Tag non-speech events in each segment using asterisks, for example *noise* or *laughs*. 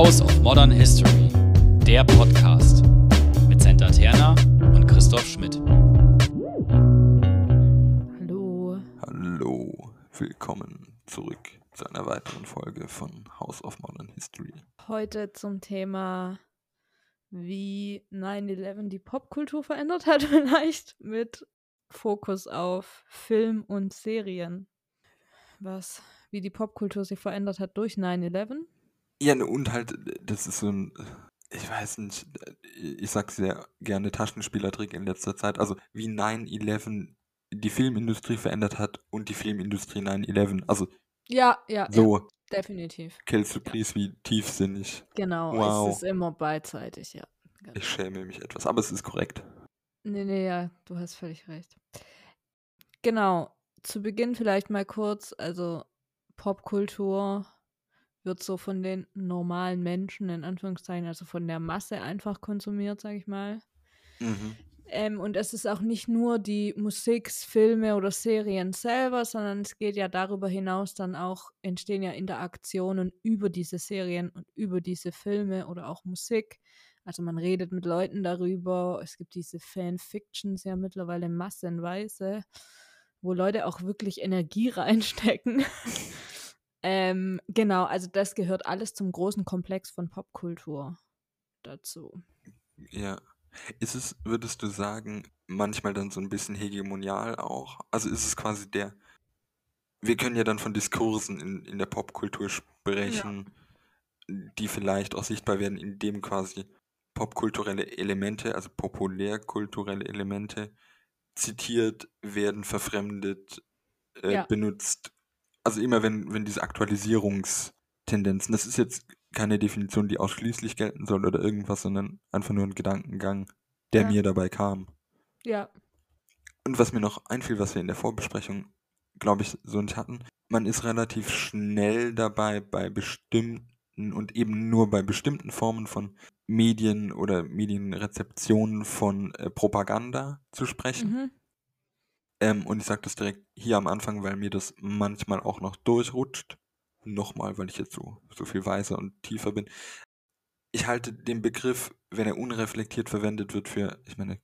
House of Modern History, der Podcast mit Senta Terna und Christoph Schmidt. Hallo. Hallo, willkommen zurück zu einer weiteren Folge von House of Modern History. Heute zum Thema, wie 9-11 die Popkultur verändert hat, *laughs* vielleicht mit Fokus auf Film und Serien. Was, wie die Popkultur sich verändert hat durch 9-11. Ja, ne, und halt, das ist so ein, ich weiß nicht, ich sag sehr gerne Taschenspielertrick in letzter Zeit. Also wie 9-11 die Filmindustrie verändert hat und die Filmindustrie 9-11. Also Ja, ja, ja, so, definitiv. quelle surprise, wie tiefsinnig. Genau, Wow. es ist immer beidseitig, ja. Genau. Ich schäme mich etwas, aber es ist korrekt. Nee, nee, ja, du hast völlig recht. Genau, zu Beginn vielleicht mal kurz, also Popkultur wird so von den normalen Menschen, in Anführungszeichen, also von der Masse einfach konsumiert, sag ich mal. Mhm. Ähm, und es ist auch nicht nur die Musik, Filme oder Serien selber, sondern es geht ja darüber hinaus dann auch, entstehen ja Interaktionen über diese Serien und über diese Filme oder auch Musik. Also man redet mit Leuten darüber. Es gibt diese Fanfictions ja mittlerweile massenweise, wo Leute auch wirklich Energie *laughs* reinstecken. Ähm, genau, also das gehört alles zum großen Komplex von Popkultur dazu. Ja. Ist es, würdest du sagen, manchmal dann so ein bisschen hegemonial auch? Also ist es quasi der, wir können ja dann von Diskursen in, in der Popkultur sprechen, die vielleicht auch sichtbar werden, indem quasi popkulturelle Elemente, also populärkulturelle Elemente zitiert werden, verfremdet, äh, Ja. benutzt. Also immer wenn, wenn diese Aktualisierungstendenzen, das ist jetzt keine Definition, die ausschließlich gelten soll oder irgendwas, sondern einfach nur ein Gedankengang, der Ja. mir dabei kam. Ja, Und was mir noch einfiel, was wir in der Vorbesprechung, glaube ich, so nicht hatten, man ist relativ schnell dabei, bei bestimmten und eben nur bei bestimmten Formen von Medien oder Medienrezeptionen von äh, Propaganda zu sprechen. mhm. Ähm, und ich sage das direkt hier am Anfang, weil mir das manchmal auch noch durchrutscht. Nochmal, weil ich jetzt so, so viel weiser und tiefer bin. Ich halte den Begriff, wenn er unreflektiert verwendet wird, für, ich meine,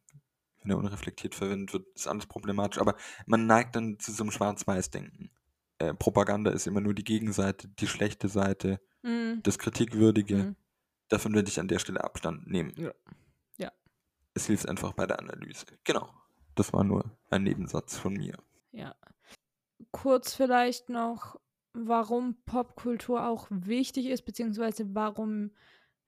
wenn er unreflektiert verwendet wird, ist alles problematisch, aber man neigt dann zu so einem Schwarz-Weiß-Denken. Äh, Propaganda ist immer nur die Gegenseite, die schlechte Seite, Mhm. das Kritikwürdige. Mhm. Davon würde ich an der Stelle Abstand nehmen. Ja. Ja. Es hilft einfach bei der Analyse. Genau. Das war nur ein Nebensatz von mir. Ja. Kurz vielleicht noch, warum Popkultur auch wichtig ist, beziehungsweise warum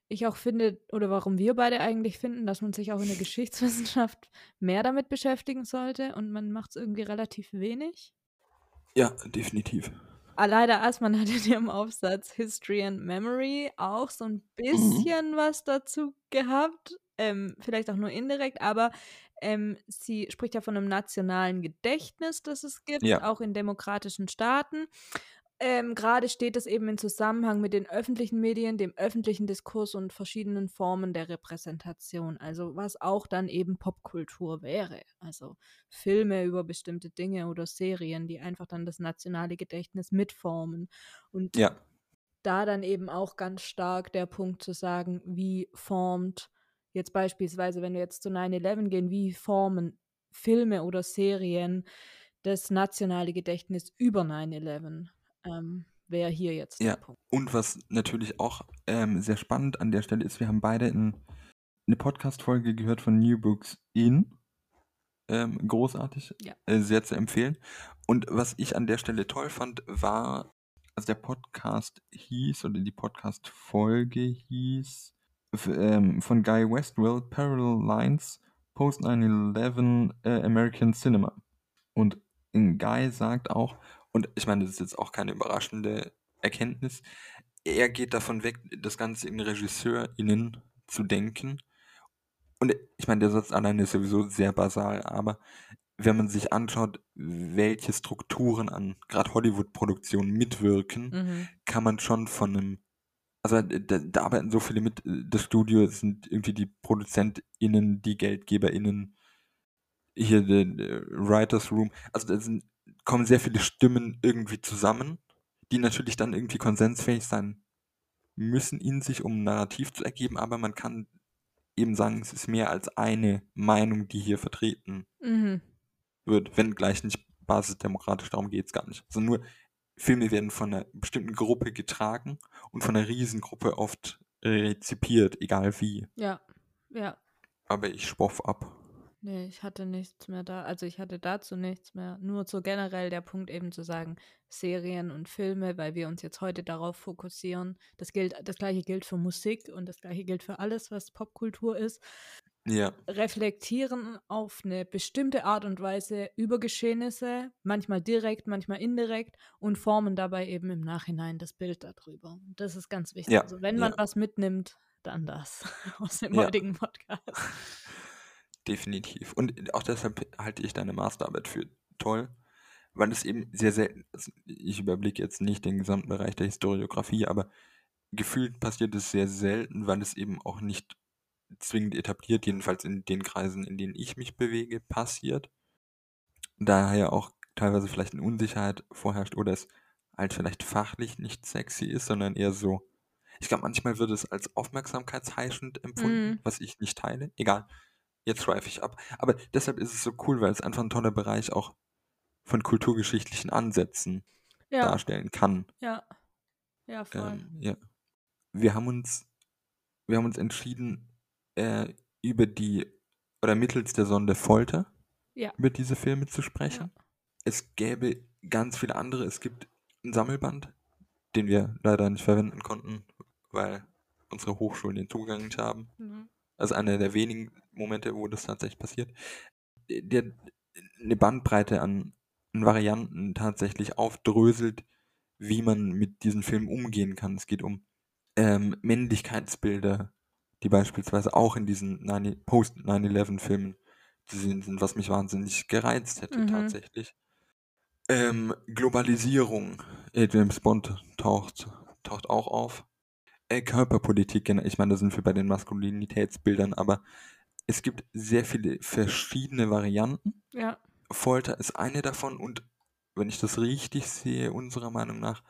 ich auch finde, oder warum wir beide eigentlich finden, dass man sich auch in der *laughs* Geschichtswissenschaft mehr damit beschäftigen sollte und man macht es irgendwie relativ wenig. Ja, definitiv. Leider Assmann hat in ihrem Aufsatz History and Memory auch so ein bisschen was dazu gehabt. Ähm, vielleicht auch nur indirekt, aber ähm, sie spricht ja von einem nationalen Gedächtnis, das es gibt, Ja. auch in demokratischen Staaten. Ähm, Gerade steht es eben in Zusammenhang mit den öffentlichen Medien, dem öffentlichen Diskurs und verschiedenen Formen der Repräsentation. Also was auch dann eben Popkultur wäre. Also Filme über bestimmte Dinge oder Serien, die einfach dann das nationale Gedächtnis mitformen. Und Ja, da dann eben auch ganz stark der Punkt zu sagen, wie formt jetzt beispielsweise, wenn wir jetzt zu 9-11 gehen, wie formen Filme oder Serien das nationale Gedächtnis über 9-11? Ähm, Wäre hier jetzt Ja. der Punkt. und was natürlich auch ähm, sehr spannend an der Stelle ist, wir haben beide in, eine Podcast-Folge gehört von New Books In. Ähm, großartig, Ja. äh, sehr zu empfehlen. Und was ich an der Stelle toll fand, war, also der Podcast hieß, oder die Podcast-Folge hieß, ähm, von Guy Westwell, Parallel Lines, Post 9-11 äh, American Cinema. Und Guy sagt auch, und ich meine, das ist jetzt auch keine überraschende Erkenntnis, er geht davon weg, das Ganze in RegisseurInnen zu denken. Und ich meine, der Satz alleine ist sowieso sehr basal, aber wenn man sich anschaut, welche Strukturen an gerade Hollywood-Produktionen mitwirken, Mhm. kann man schon von einem, also da, da arbeiten so viele mit, das Studio sind irgendwie die ProduzentInnen, die GeldgeberInnen, hier der, der Writers Room, also da sind, kommen sehr viele Stimmen irgendwie zusammen, die natürlich dann irgendwie konsensfähig sein müssen in sich, um ein Narrativ zu ergeben, aber man kann eben sagen, es ist mehr als eine Meinung, die hier vertreten Mhm. wird, wenn gleich nicht basisdemokratisch, darum geht es gar nicht. Also nur Filme werden von einer bestimmten Gruppe getragen und von einer Riesengruppe oft rezipiert, egal wie. Ja, ja. Aber ich schwoff ab. Nee, ich hatte nichts mehr da. Also ich hatte dazu nichts mehr. Nur so generell der Punkt eben zu sagen, Serien und Filme, weil wir uns jetzt heute darauf fokussieren. Das gilt, das gleiche gilt für Musik und das gleiche gilt für alles, was Popkultur ist. Ja, Reflektieren auf eine bestimmte Art und Weise über Geschehnisse, manchmal direkt, manchmal indirekt und formen dabei eben im Nachhinein das Bild darüber. Das ist ganz wichtig. Ja, Also wenn man ja. was mitnimmt, dann das *laughs* aus dem heutigen Podcast. *laughs* definitiv. Und auch deshalb halte ich deine Masterarbeit für toll, weil es eben sehr selten, also ich überblicke jetzt nicht den gesamten Bereich der Historiografie, aber gefühlt passiert es sehr selten, weil es eben auch nicht zwingend etabliert, jedenfalls in den Kreisen, in denen ich mich bewege, passiert. Daher auch teilweise vielleicht eine Unsicherheit vorherrscht oder es halt vielleicht fachlich nicht sexy ist, sondern eher so. Ich glaube, manchmal wird es als aufmerksamkeitsheischend empfunden, Mhm. was ich nicht teile. Egal, jetzt schweife ich ab. Aber deshalb ist es so cool, weil es einfach ein toller Bereich auch von kulturgeschichtlichen Ansätzen Ja, darstellen kann. ja. Ja, voll. Ähm, ja. Wir haben uns, wir haben uns entschieden, äh, über die oder mittels der Sonde Folter Ja. über diese Filme zu sprechen. Es gäbe ganz viele andere. Es gibt einen Sammelband, den wir leider nicht verwenden konnten, weil unsere Hochschulen den Zugang nicht haben. Mhm. Also einer der wenigen Momente, wo das tatsächlich passiert. Der eine Bandbreite an, an Varianten tatsächlich aufdröselt, wie man mit diesen Filmen umgehen kann. Es geht um ähm, Männlichkeitsbilder, die beispielsweise auch in diesen 9 Post-9-11-Filmen zu sehen sind, was mich wahnsinnig gereizt hätte Mhm. tatsächlich. Ähm, Globalisierung. Ed James Bond taucht, taucht auch auf. Äh, Körperpolitik, ich meine, da sind wir bei den Maskulinitätsbildern, aber es gibt sehr viele verschiedene Varianten. Ja, Folter ist eine davon und wenn ich das richtig sehe, unserer Meinung nach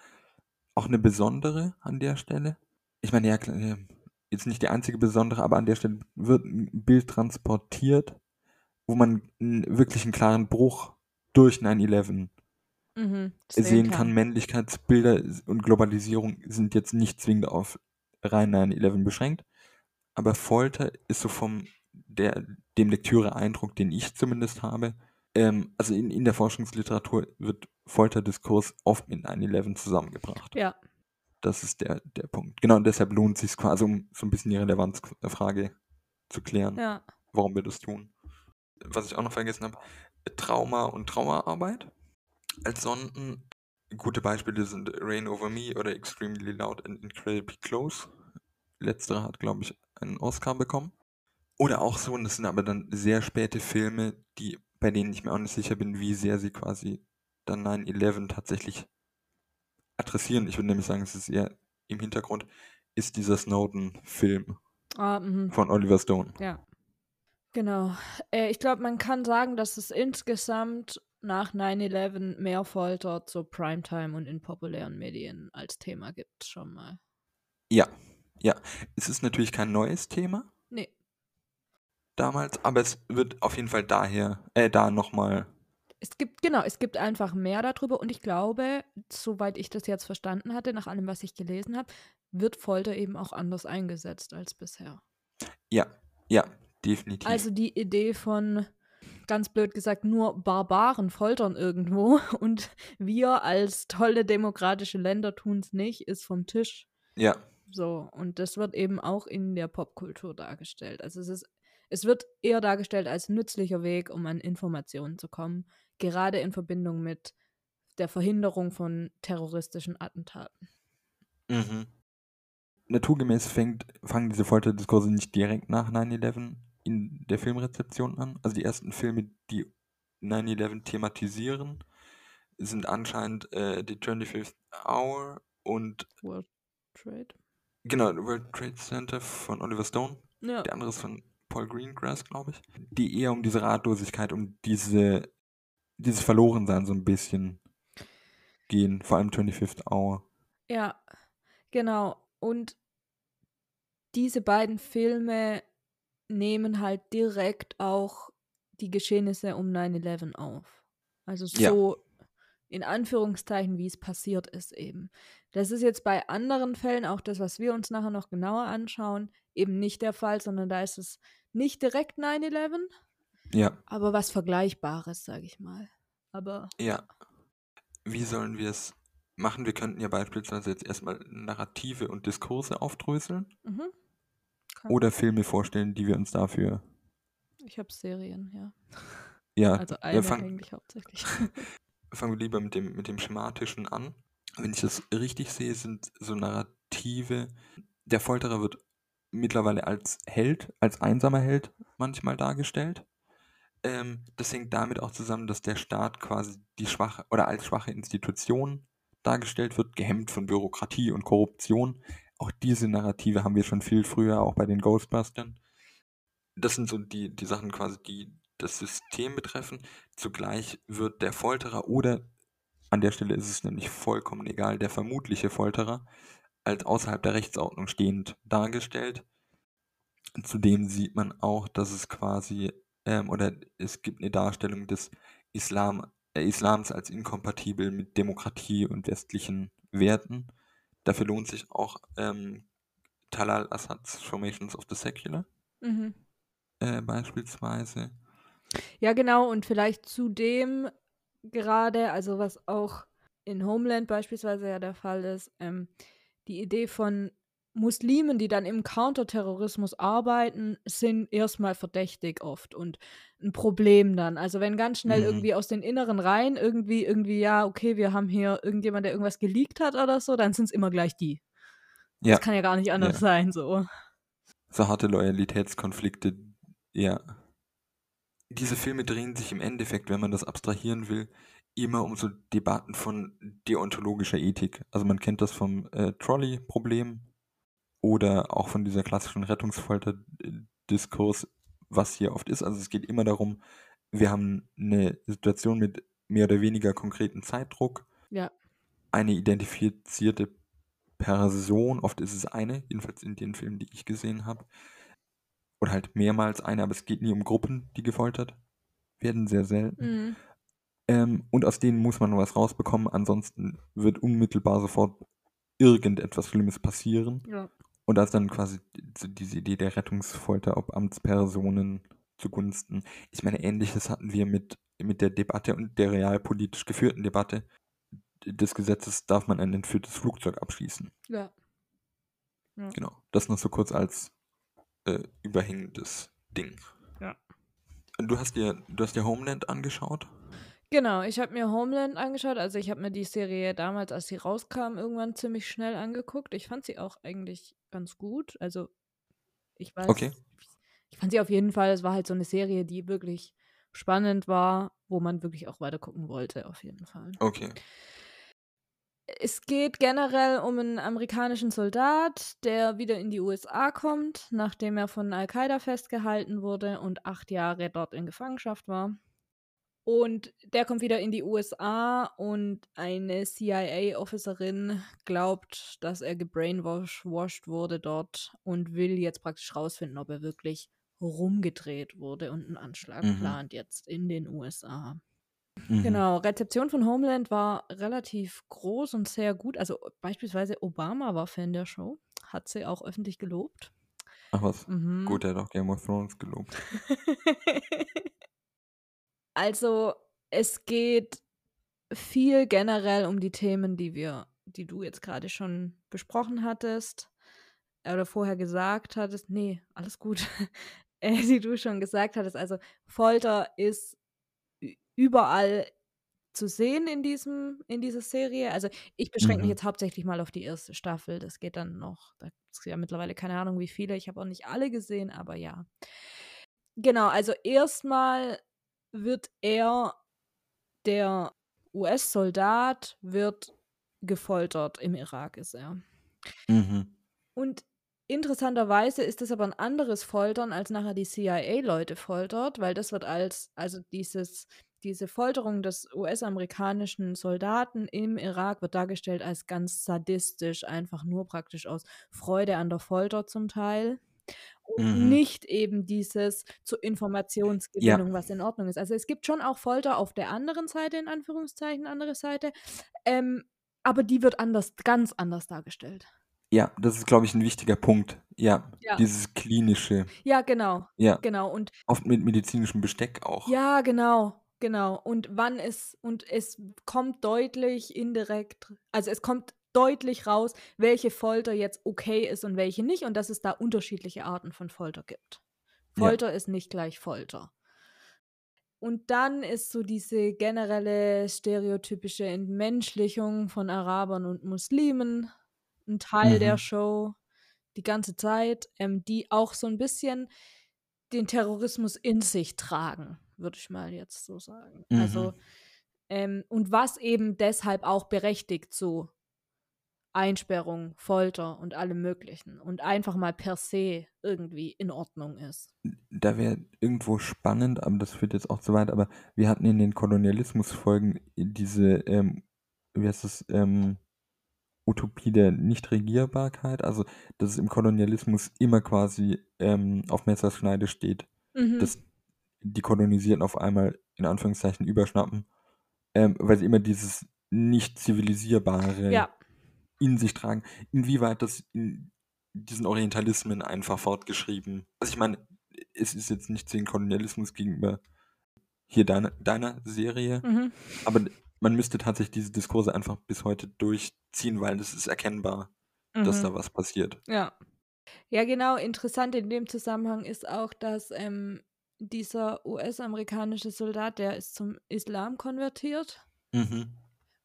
auch eine besondere an der Stelle. Ich meine, ja, klar, jetzt nicht die einzige besondere, aber an der Stelle wird ein Bild transportiert, wo man wirklich einen klaren Bruch durch 9-11 mhm. sehen kann. Männlichkeitsbilder und Globalisierung sind jetzt nicht zwingend auf rein 9-11 beschränkt, aber Folter ist so vom der, dem Lektüre-Eindruck, den ich zumindest habe, ähm, also in, in der Forschungsliteratur wird Folterdiskurs oft mit 9-11 zusammengebracht. Ja, Das ist der, der Punkt. Genau, und deshalb lohnt es sich quasi, um so ein bisschen die Relevanzfrage zu klären, ja. warum wir das tun. Was ich auch noch vergessen habe, Trauma und Traumaarbeit als Sonden. Gute Beispiele sind Rain Over Me oder Extremely Loud and Incredibly Close. Letztere hat, glaube ich, einen Oscar bekommen. Oder auch so, und das sind aber dann sehr späte Filme, die, bei denen ich mir auch nicht sicher bin, wie sehr sie quasi dann 9-11 tatsächlich adressieren. Ich würde nämlich sagen, es ist eher im Hintergrund, ist dieser Snowden-Film Ah, mhm. von Oliver Stone. Ja. Genau. Äh, ich glaube, man kann sagen, dass es insgesamt nach 9-11 mehr Folter zur Primetime und in populären Medien als Thema gibt, schon mal. Ja, ja. Es ist natürlich kein neues Thema Nee. damals, aber es wird auf jeden Fall daher, äh, da nochmal, Es gibt, genau, es gibt einfach mehr darüber und ich glaube, soweit ich das jetzt verstanden hatte, nach allem, was ich gelesen habe, wird Folter eben auch anders eingesetzt als bisher. ja, ja, definitiv. Also die Idee von, ganz blöd gesagt, nur Barbaren foltern irgendwo *laughs* und wir als tolle demokratische Länder tun es nicht, ist vom Tisch. ja, So, und das wird eben auch in der Popkultur dargestellt. Also es ist, es wird eher dargestellt als nützlicher Weg, um an Informationen zu kommen, gerade in Verbindung mit der Verhinderung von terroristischen Attentaten. mhm. Naturgemäß fängt, fangen diese Folterdiskurse nicht direkt nach 9-11 in der Filmrezeption an. Also die ersten Filme, die 9-11 thematisieren, sind anscheinend äh, die 25th Hour und World Trade. genau, World Trade Center von Oliver Stone. Ja. Der andere ist von Paul Greengrass, glaube ich. Die eher um diese Ratlosigkeit, um diese, dieses Verlorensein so ein bisschen gehen. Vor allem 25th Hour. Ja, genau. Und diese beiden Filme nehmen halt direkt auch die Geschehnisse um 9-11 auf. Also Ja. so in Anführungszeichen, wie es passiert ist eben. Das ist jetzt bei anderen Fällen, auch das, was wir uns nachher noch genauer anschauen, eben nicht der Fall, sondern da ist es nicht direkt 9-11, Ja, aber was Vergleichbares, sage ich mal. Aber ja. Wie sollen wir es machen? Wir könnten ja beispielsweise jetzt erstmal Narrative und Diskurse aufdröseln mhm. Oder Filme vorstellen, die wir uns dafür. ich habe Serien, ja. Ja, Also wir eine fangen, eigentlich hauptsächlich. *laughs* fangen wir lieber mit dem, mit dem Schematischen an. Wenn ich das richtig sehe, sind so Narrative. Der Folterer wird mittlerweile als Held, als einsamer Held manchmal dargestellt. Ähm, das hängt damit auch zusammen, dass der Staat quasi die schwache oder als schwache Institution dargestellt wird, gehemmt von Bürokratie und Korruption. Auch diese Narrative haben wir schon viel früher, auch bei den Ghostbustern. Das sind so die, die Sachen quasi, die das System betreffen. Zugleich wird der Folterer oder an der Stelle ist es nämlich vollkommen egal, der vermutliche Folterer als außerhalb der Rechtsordnung stehend dargestellt. Zudem sieht man auch, dass es quasi, ähm, oder es gibt eine Darstellung des Islam, äh, Islams als inkompatibel mit Demokratie und westlichen Werten. Dafür lohnt sich auch ähm, Talal Assads Formations of the Secular mhm. äh, beispielsweise. Ja, genau, und vielleicht zudem gerade, also was auch in Homeland beispielsweise ja der Fall ist, ähm, die Idee von Muslimen, die dann im Counterterrorismus arbeiten, sind erstmal verdächtig oft und ein Problem dann. Also wenn ganz schnell Mhm. irgendwie aus den inneren Reihen irgendwie, irgendwie, ja, okay, wir haben hier irgendjemand, der irgendwas geleakt hat oder so, dann sind es immer gleich die. Ja, Das kann ja gar nicht anders ja. sein, so. so harte Loyalitätskonflikte, ja. Diese Filme drehen sich im Endeffekt, wenn man das abstrahieren will, immer um so Debatten von deontologischer Ethik. Also man kennt das vom äh, Trolley-Problem oder auch von dieser klassischen Rettungsfolter-Diskurs, was hier oft ist. Also es geht immer darum, wir haben eine Situation mit mehr oder weniger konkreten Zeitdruck, Ja. eine identifizierte Person, oft ist es eine, jedenfalls in den Filmen, die ich gesehen habe, oder halt mehrmals eine, aber es geht nie um Gruppen, die gefoltert werden, sehr selten. Mhm. Ähm, und aus denen muss man was rausbekommen, ansonsten wird unmittelbar sofort irgendetwas Schlimmes passieren. Ja. Und da ist dann quasi diese Idee der Rettungsfolter, ob Amtspersonen zugunsten. Ich meine, ähnliches hatten wir mit, mit der Debatte und der realpolitisch geführten Debatte des Gesetzes, darf man ein entführtes Flugzeug abschießen. Ja. Ja. Genau. Das noch so kurz als äh, überhängendes Ding. Ja. Du hast dir, du hast dir Homeland angeschaut? Genau, ich habe mir Homeland angeschaut. Also ich habe mir die Serie damals, als sie rauskam, irgendwann ziemlich schnell angeguckt. Ich fand sie auch eigentlich ganz gut. Also ich weiß, Okay. ich fand sie auf jeden Fall, es war halt so eine Serie, die wirklich spannend war, wo man wirklich auch weiter gucken wollte, auf jeden Fall. Okay. Es geht generell um einen amerikanischen Soldat, der wieder in die USA kommt, nachdem er von Al-Qaida festgehalten wurde und acht Jahre dort in Gefangenschaft war. Und der kommt wieder in die USA und eine CIA-Officerin glaubt, dass er gebrainwashed wurde dort und will jetzt praktisch rausfinden, ob er wirklich rumgedreht wurde und einen Anschlag Mhm. plant jetzt in den USA. Mhm. Genau, Rezeption von Homeland war relativ groß und sehr gut. Also beispielsweise Obama war Fan der Show, hat sie auch öffentlich gelobt. Ach was. Mhm. Gut, er hat auch Game of Thrones gelobt. *laughs* also es geht viel generell um die Themen, die wir, die du jetzt gerade schon besprochen hattest äh, oder vorher gesagt hattest. Nee, alles gut. *laughs* äh, die du schon gesagt hattest. Also Folter ist überall zu sehen in diesem in dieser Serie. Also ich beschränke mich Mhm. jetzt hauptsächlich mal auf die erste Staffel. Das geht dann noch. Da ist ja mittlerweile keine Ahnung, wie viele. Ich habe auch nicht alle gesehen, aber ja. Genau, also erstmal wird er, der US-Soldat, wird gefoltert. Im Irak ist er. Mhm. Und interessanterweise ist das aber ein anderes Foltern, als nachher die CIA-Leute foltert, weil das wird als, also dieses diese Folterung des US-amerikanischen Soldaten im Irak wird dargestellt als ganz sadistisch, einfach nur praktisch aus Freude an der Folter zum Teil. Und Mhm. nicht eben dieses zur Informationsgewinnung, was in Ordnung ist. Also es gibt schon auch Folter auf der anderen Seite, in Anführungszeichen, andere Seite. Ähm, aber die wird anders, ganz anders dargestellt. Ja, das ist, glaube ich, ein wichtiger Punkt. Ja, Ja. dieses klinische. Ja, genau, Ja, genau. Und oft mit medizinischem Besteck auch. Ja, genau, genau. Und wann es, und es kommt deutlich indirekt, also es kommt deutlich raus, welche Folter jetzt okay ist und welche nicht und dass es da unterschiedliche Arten von Folter gibt. Ja. Folter ist nicht gleich Folter. Und dann ist so diese generelle stereotypische Entmenschlichung von Arabern und Muslimen ein Teil der Mhm. Show die ganze Zeit, ähm, die auch so ein bisschen den Terrorismus in sich tragen, würde ich mal jetzt so sagen. Also, Mhm. ähm, und was eben deshalb auch berechtigt so Einsperrung, Folter und allem Möglichen und einfach mal per se irgendwie in Ordnung ist. Da wäre irgendwo spannend, aber das führt jetzt auch zu weit, aber wir hatten in den Kolonialismusfolgen diese, ähm, wie heißt das, ähm, Utopie der Nichtregierbarkeit, also dass es im Kolonialismus immer quasi ähm, auf Messerschneide steht, Mhm. dass die Kolonisierten auf einmal in Anführungszeichen überschnappen, ähm, weil sie immer dieses nicht zivilisierbare Ja, in sich tragen. Inwieweit das in diesen Orientalismen einfach fortgeschrieben. Also ich meine, es ist jetzt nicht den Kolonialismus gegenüber hier deiner, deiner Serie, mhm. aber man müsste tatsächlich diese Diskurse einfach bis heute durchziehen, weil es ist erkennbar, dass Mhm. da was passiert. Ja. Ja, genau. Interessant in dem Zusammenhang ist auch, dass ähm, dieser US-amerikanische Soldat, der ist zum Islam konvertiert Mhm.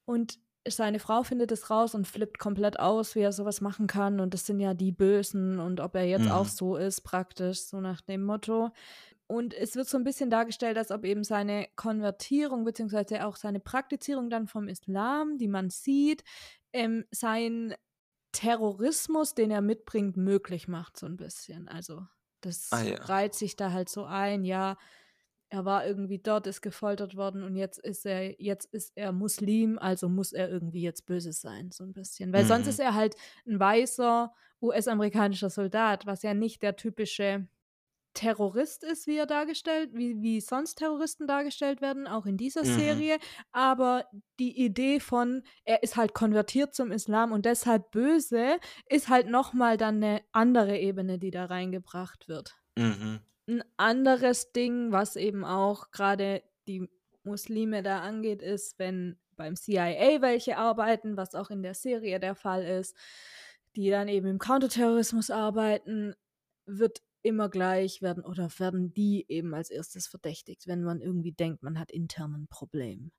und seine Frau findet es raus und flippt komplett aus, wie er sowas machen kann. Und das sind ja die Bösen und ob er jetzt auch Mhm. so ist, praktisch, so nach dem Motto. Und es wird so ein bisschen dargestellt, als ob eben seine Konvertierung, beziehungsweise auch seine Praktizierung dann vom Islam, die man sieht, ähm, sein Terrorismus, den er mitbringt, möglich macht, so ein bisschen. Also, das Ah ja. reiht sich da halt so ein, ja, er war irgendwie dort, ist gefoltert worden und jetzt ist er, jetzt ist er Muslim, also muss er irgendwie jetzt böse sein, so ein bisschen. Weil sonst Mhm. ist er halt ein weißer US-amerikanischer Soldat, was ja nicht der typische Terrorist ist, wie er dargestellt, wie, wie sonst Terroristen dargestellt werden, auch in dieser Mhm. Serie. Aber die Idee von, er ist halt konvertiert zum Islam und deshalb böse, ist halt nochmal dann eine andere Ebene, die da reingebracht wird. Mhm. Ein anderes Ding, was eben auch gerade die Muslime da angeht, ist, wenn beim CIA welche arbeiten, was auch in der Serie der Fall ist, die dann eben im Counterterrorismus arbeiten, wird immer gleich werden oder werden die eben als erstes verdächtigt, wenn man irgendwie denkt, man hat intern ein Problem.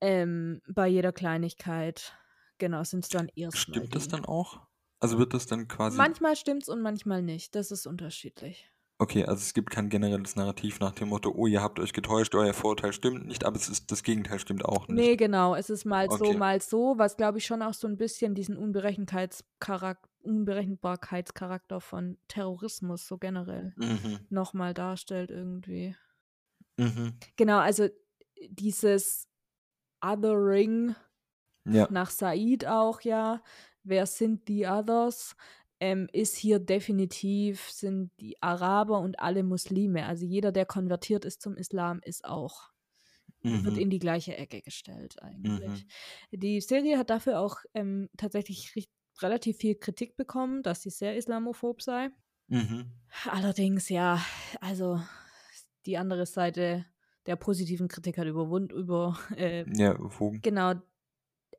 Ähm, bei jeder Kleinigkeit, genau, sind es dann erstmal Stimmt das dann auch? Also wird das dann quasi. Manchmal stimmt's und manchmal nicht. Das ist unterschiedlich. Okay, also es gibt kein generelles Narrativ nach dem Motto, oh, ihr habt euch getäuscht, euer Vorurteil stimmt nicht, aber es ist das Gegenteil stimmt auch nicht. Nee, genau. Es ist mal so, Okay. mal so, was glaube ich schon auch so ein bisschen diesen Unberechenbarkeitscharakter, Unberechenbarkeitscharakter von Terrorismus so generell Mhm. nochmal darstellt irgendwie. Mhm. Genau, also dieses Othering Ja. nach Said auch ja, wer sind die Others, ähm, ist hier definitiv, sind die Araber und alle Muslime. Also jeder, der konvertiert ist zum Islam, ist auch, wird Mhm. in die gleiche Ecke gestellt eigentlich. Mhm. Die Serie hat dafür auch ähm, tatsächlich relativ viel Kritik bekommen, dass sie sehr islamophob sei. Mhm. Allerdings, ja, also die andere Seite der positiven Kritik hat überwunden, über, äh, Ja, wo? genau.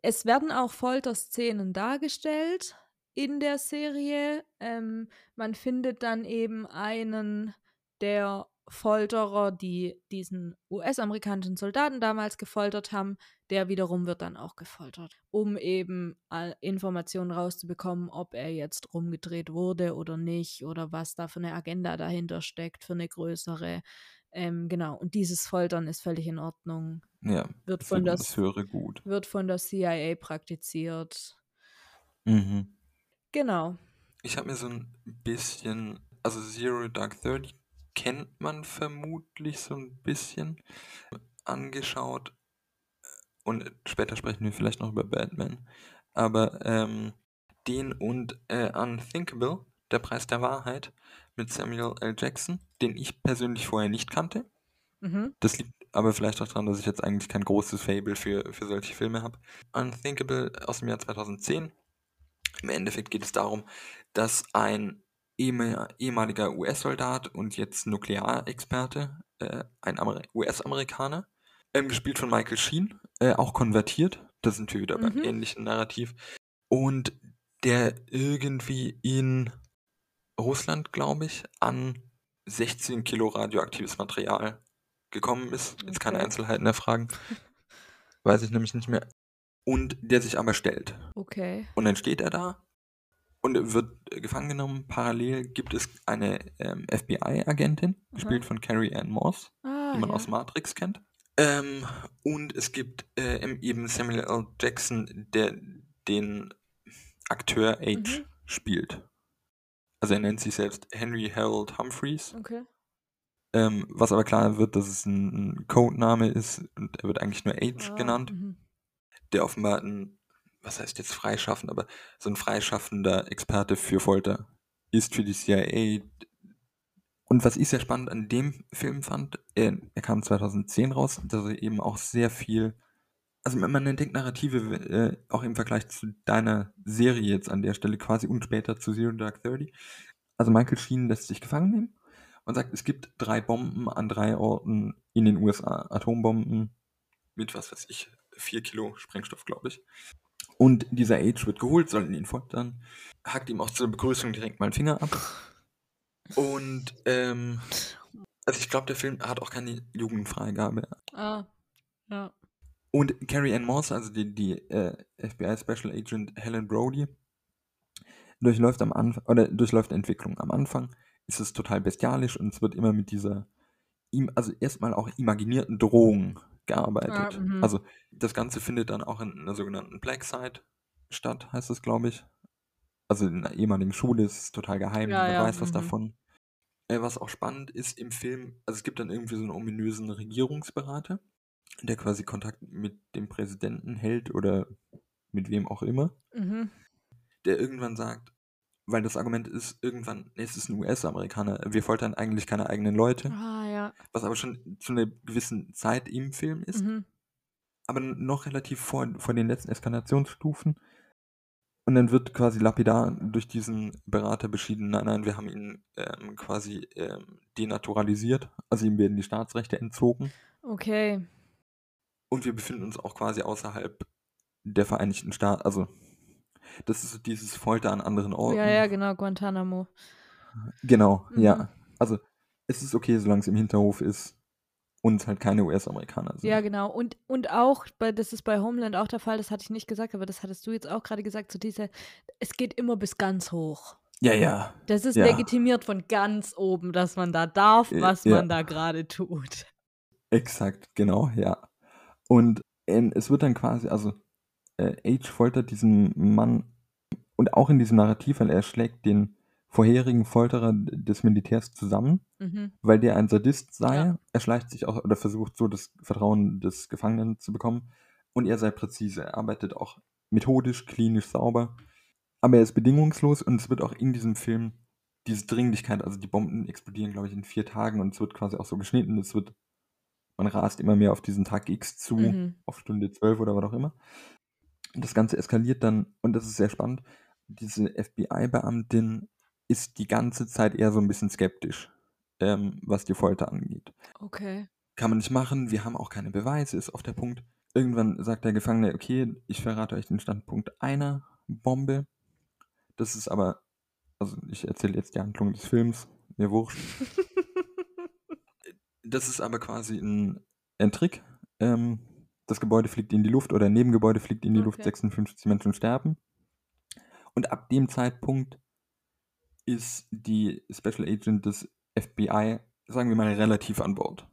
Es werden auch Folterszenen dargestellt in der Serie. Ähm, man findet dann eben einen der Folterer, die diesen US-amerikanischen Soldaten damals gefoltert haben, der wiederum wird dann auch gefoltert, um eben Informationen rauszubekommen, ob er jetzt rumgedreht wurde oder nicht oder was da für eine Agenda dahinter steckt, für eine größere. Ähm, genau, und dieses Foltern ist völlig in Ordnung. Ja, Wird von, der, das höre gut. wird von der CIA praktiziert. Mhm. Genau. Ich habe mir so ein bisschen, also Zero Dark Thirty kennt man vermutlich so ein bisschen. angeschaut und später sprechen wir vielleicht noch über Batman. Aber ähm, den und äh, Unthinkable, der Preis der Wahrheit, mit Samuel L. Jackson, den ich persönlich vorher nicht kannte. Mhm. Das liegt aber vielleicht auch daran, dass ich jetzt eigentlich kein großes Fable für, für solche Filme habe. Unthinkable aus dem Jahr 2010. Im Endeffekt geht es darum, dass ein ehema- ehemaliger US-Soldat und jetzt Nuklearexperte, äh, ein Amer US-Amerikaner, ähm, gespielt von Michael Sheen, äh, auch konvertiert. Da sind wir wieder beim Mhm. ähnlichen Narrativ. Und der irgendwie in Russland, glaube ich, an 16 Kilo radioaktives Material gekommen ist. Jetzt keine. Einzelheiten erfragen. Weiß ich nämlich nicht mehr. Und der sich aber stellt. Okay. Und dann steht er da und wird gefangen genommen. Parallel gibt es eine ähm, FBI-Agentin, gespielt von Carrie Ann Moss, Ah, die man ja. aus Matrix kennt. Ähm, und es gibt äh, eben Samuel L. Jackson, der den Akteur H Mhm. spielt. Also er nennt sich selbst Henry Harold Humphreys. Okay. Ähm, was aber klar wird, dass es ein, Codename ist und er wird eigentlich nur H Ah, genannt, mhm. Der offenbar ein, was heißt jetzt freischaffend, aber so ein freischaffender Experte für Folter ist für die CIA. Und was ich sehr spannend an dem Film fand, er, er kam 2010 raus, dass er eben auch sehr viel, also man- man entdeckt Narrative, äh, auch im Vergleich zu deiner Serie jetzt an der Stelle quasi und später zu Zero Dark Thirty. Also Michael Sheen lässt sich gefangen nehmen und sagt, es gibt drei Bomben an drei Orten in den USA. Atombomben mit, was weiß ich, vier Kilo Sprengstoff, glaube ich. Und dieser Age wird geholt, soll ihn foltern, hackt ihm auch zur Begrüßung direkt mal einen Finger ab. Und, ähm, also ich glaube, der Film hat auch keine Jugendfreigabe. Ah, ja. Und Carrie Ann Moss, also die, die äh, FBI Special Agent Helen Brody, durchläuft am Anfang, oder durchläuft die Entwicklung. Am Anfang ist es total bestialisch und es wird immer mit dieser, im- also erstmal auch imaginierten Drohung gearbeitet. Ah, mhm. also das Ganze findet dann auch in einer sogenannten Black Site statt, heißt es, glaube ich. Also in einer ehemaligen Schule ist es total geheim, Ja, niemand ja, weiß was mhm. davon. Äh, was auch spannend ist im Film, also es gibt dann irgendwie so einen ominösen Regierungsberater, der quasi Kontakt mit dem Präsidenten hält oder mit wem auch immer, Mhm. der irgendwann sagt, weil das Argument ist, irgendwann, nee, es ist ein US-Amerikaner, wir foltern eigentlich keine eigenen Leute, Ah, ja. was aber schon zu einer gewissen Zeit im Film ist, Mhm. aber noch relativ vor, vor den letzten Eskalationsstufen. Und dann wird quasi lapidar durch diesen Berater beschieden, nein, nein, wir haben ihn ähm, quasi ähm, denaturalisiert, also ihm werden die Staatsrechte entzogen. Okay. Und wir befinden uns auch quasi außerhalb der Vereinigten Staaten. Also, das ist so dieses Folter an anderen Orten. Ja, ja, genau, Guantanamo. Genau, Mhm. ja. Also, es ist okay, solange es im Hinterhof ist und es halt keine US-Amerikaner sind. Ja, genau. Und, und auch, bei, das ist bei Homeland auch der Fall, das hatte ich nicht gesagt, aber das hattest du jetzt auch gerade gesagt, so diese, es geht immer bis ganz hoch. ja, ja. Das ist Ja. legitimiert von ganz oben, dass man da darf, Äh, was ja. man da gerade tut. Exakt, genau, ja. Und ähm, es wird dann quasi, also, äh, H foltert diesen Mann und auch in diesem Narrativ, weil er schlägt den vorherigen Folterer des Militärs zusammen. Mhm. weil der ein Sadist sei. Ja. Er schleicht sich auch oder versucht so das Vertrauen des Gefangenen zu bekommen. Und er sei präzise. Er arbeitet auch methodisch, klinisch sauber. Aber er ist bedingungslos und es wird auch in diesem Film diese Dringlichkeit, also die Bomben explodieren, glaube ich, in vier Tagen und es wird quasi auch so geschnitten. Es wird, man rast immer mehr auf diesen Tag X zu, Mhm. auf Stunde 12 oder was auch immer. Das Ganze eskaliert dann, und das ist sehr spannend, diese FBI-Beamtin ist die ganze Zeit eher so ein bisschen skeptisch, ähm, was die Folter angeht. Okay. Kann man nicht machen, wir haben auch keine Beweise, ist auf der Punkt. Irgendwann sagt der Gefangene, okay, ich verrate euch den Standpunkt einer Bombe. Das ist aber, also ich erzähle jetzt die Handlung des Films, mir wurscht. *laughs* Das ist aber quasi ein, ein Trick. Ähm, das Gebäude fliegt in die Luft oder ein Nebengebäude fliegt in die Luft, Okay. 56 Menschen sterben. Und ab dem Zeitpunkt ist die Special Agent des FBI, sagen wir mal, relativ an Bord.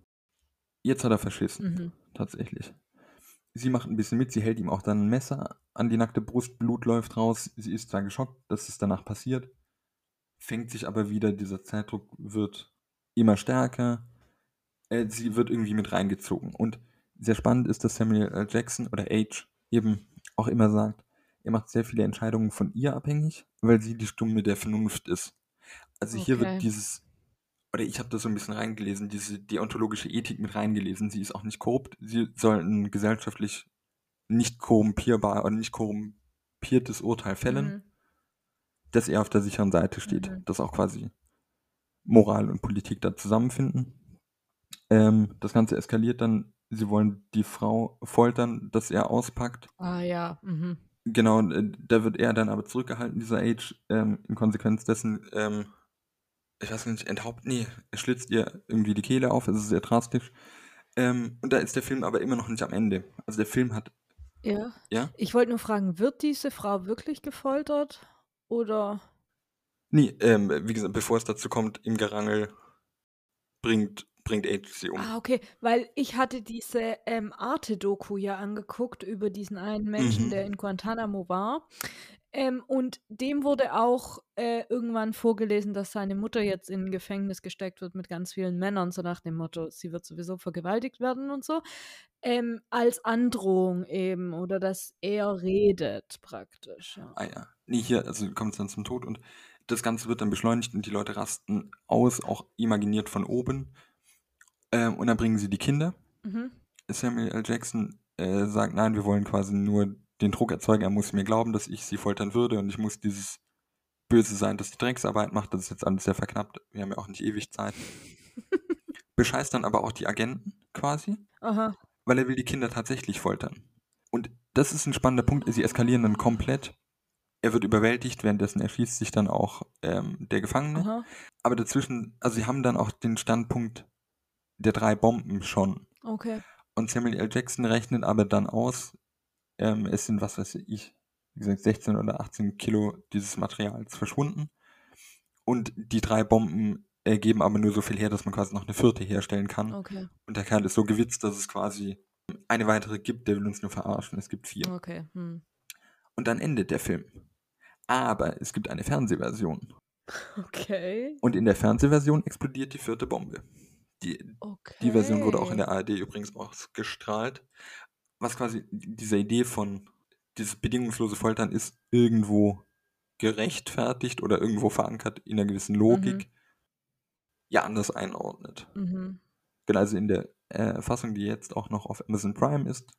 Jetzt hat er verschissen, Mhm. tatsächlich. Sie macht ein bisschen mit, sie hält ihm auch dann ein Messer an die nackte Brust, Blut läuft raus. Sie ist zwar geschockt, dass es danach passiert, fängt sich aber wieder, dieser Zeitdruck wird immer stärker. Äh, sie wird irgendwie mit reingezogen. Und sehr spannend ist, dass Samuel L. Jackson oder Age eben auch immer sagt, er macht sehr viele Entscheidungen von ihr abhängig, weil sie die Stimme der Vernunft ist. Also hier Okay. wird dieses, oder ich habe da so ein bisschen reingelesen, diese deontologische Ethik mit reingelesen. Sie ist auch nicht korrupt, sie soll ein gesellschaftlich nicht korrumpierbar oder nicht korrumpiertes Urteil fällen, Mhm. dass er auf der sicheren Seite steht, Mhm. dass auch quasi Moral und Politik da zusammenfinden. Ähm, das Ganze eskaliert dann, sie wollen die Frau foltern, dass er auspackt. Ah ja. Mhm. Genau, äh, da wird er dann aber zurückgehalten, dieser Age, ähm, in Konsequenz dessen, ähm, ich weiß nicht, enthaupt, nee, er schlitzt ihr irgendwie die Kehle auf, es ist sehr drastisch. Ähm, und da ist der Film aber immer noch nicht am Ende. Also der Film hat, Ja. ja? Ich wollte nur fragen, wird diese Frau wirklich gefoltert? Oder? Nee, ähm, wie gesagt, bevor es dazu kommt, im Gerangel bringt, bringt sie um. Ah, okay, weil ich hatte diese ähm, Arte-Doku ja angeguckt über diesen einen Menschen, der Mhm. in Guantanamo war. Ähm, und dem wurde auch äh, irgendwann vorgelesen, dass seine Mutter jetzt in ein Gefängnis gesteckt wird mit ganz vielen Männern, so nach dem Motto, sie wird sowieso vergewaltigt werden und so. Ähm, als Androhung eben, oder dass er redet praktisch. Ja. Ah ja. Nee, hier, also kommt es dann zum Tod und das Ganze wird dann beschleunigt und die Leute rasten aus, auch imaginiert von oben. Ähm, und dann bringen sie die Kinder. Mhm. Samuel L. Jackson äh, sagt, nein, wir wollen quasi nur den Druck erzeugen, er muss mir glauben, dass ich sie foltern würde und ich muss dieses Böse sein, das die Drecksarbeit macht, das ist jetzt alles sehr verknappt, wir haben ja auch nicht ewig Zeit. *laughs* Bescheißt dann aber auch die Agenten quasi, Aha. weil er will die Kinder tatsächlich foltern. Und das ist ein spannender Punkt, sie eskalieren dann komplett. Er wird überwältigt, währenddessen erschießt sich dann auch ähm, der Gefangene. Aha. Aber dazwischen, also sie haben dann auch den Standpunkt der drei Bomben schon. Okay. Und Samuel L. Jackson rechnet aber dann aus, ähm, es sind, was weiß ich, wie gesagt, 16 oder 18 Kilo dieses Materials verschwunden. Und die drei Bomben äh, geben aber nur so viel her, dass man quasi noch eine vierte herstellen kann. Okay. Und der Kerl ist so gewitzt, dass es quasi eine weitere gibt, der will uns nur verarschen. Es gibt vier. Okay. Hm. Und dann endet der Film. Aber es gibt eine Fernsehversion. *laughs* Okay. Und in der Fernsehversion explodiert die vierte Bombe. Die, Okay. Die Version wurde auch in der ARD übrigens ausgestrahlt. Was quasi diese Idee von dieses bedingungslose Foltern ist irgendwo gerechtfertigt oder irgendwo verankert in einer gewissen Logik, ja anders einordnet. Mhm. Genau, also in der äh, Fassung, die jetzt auch noch auf Amazon Prime ist,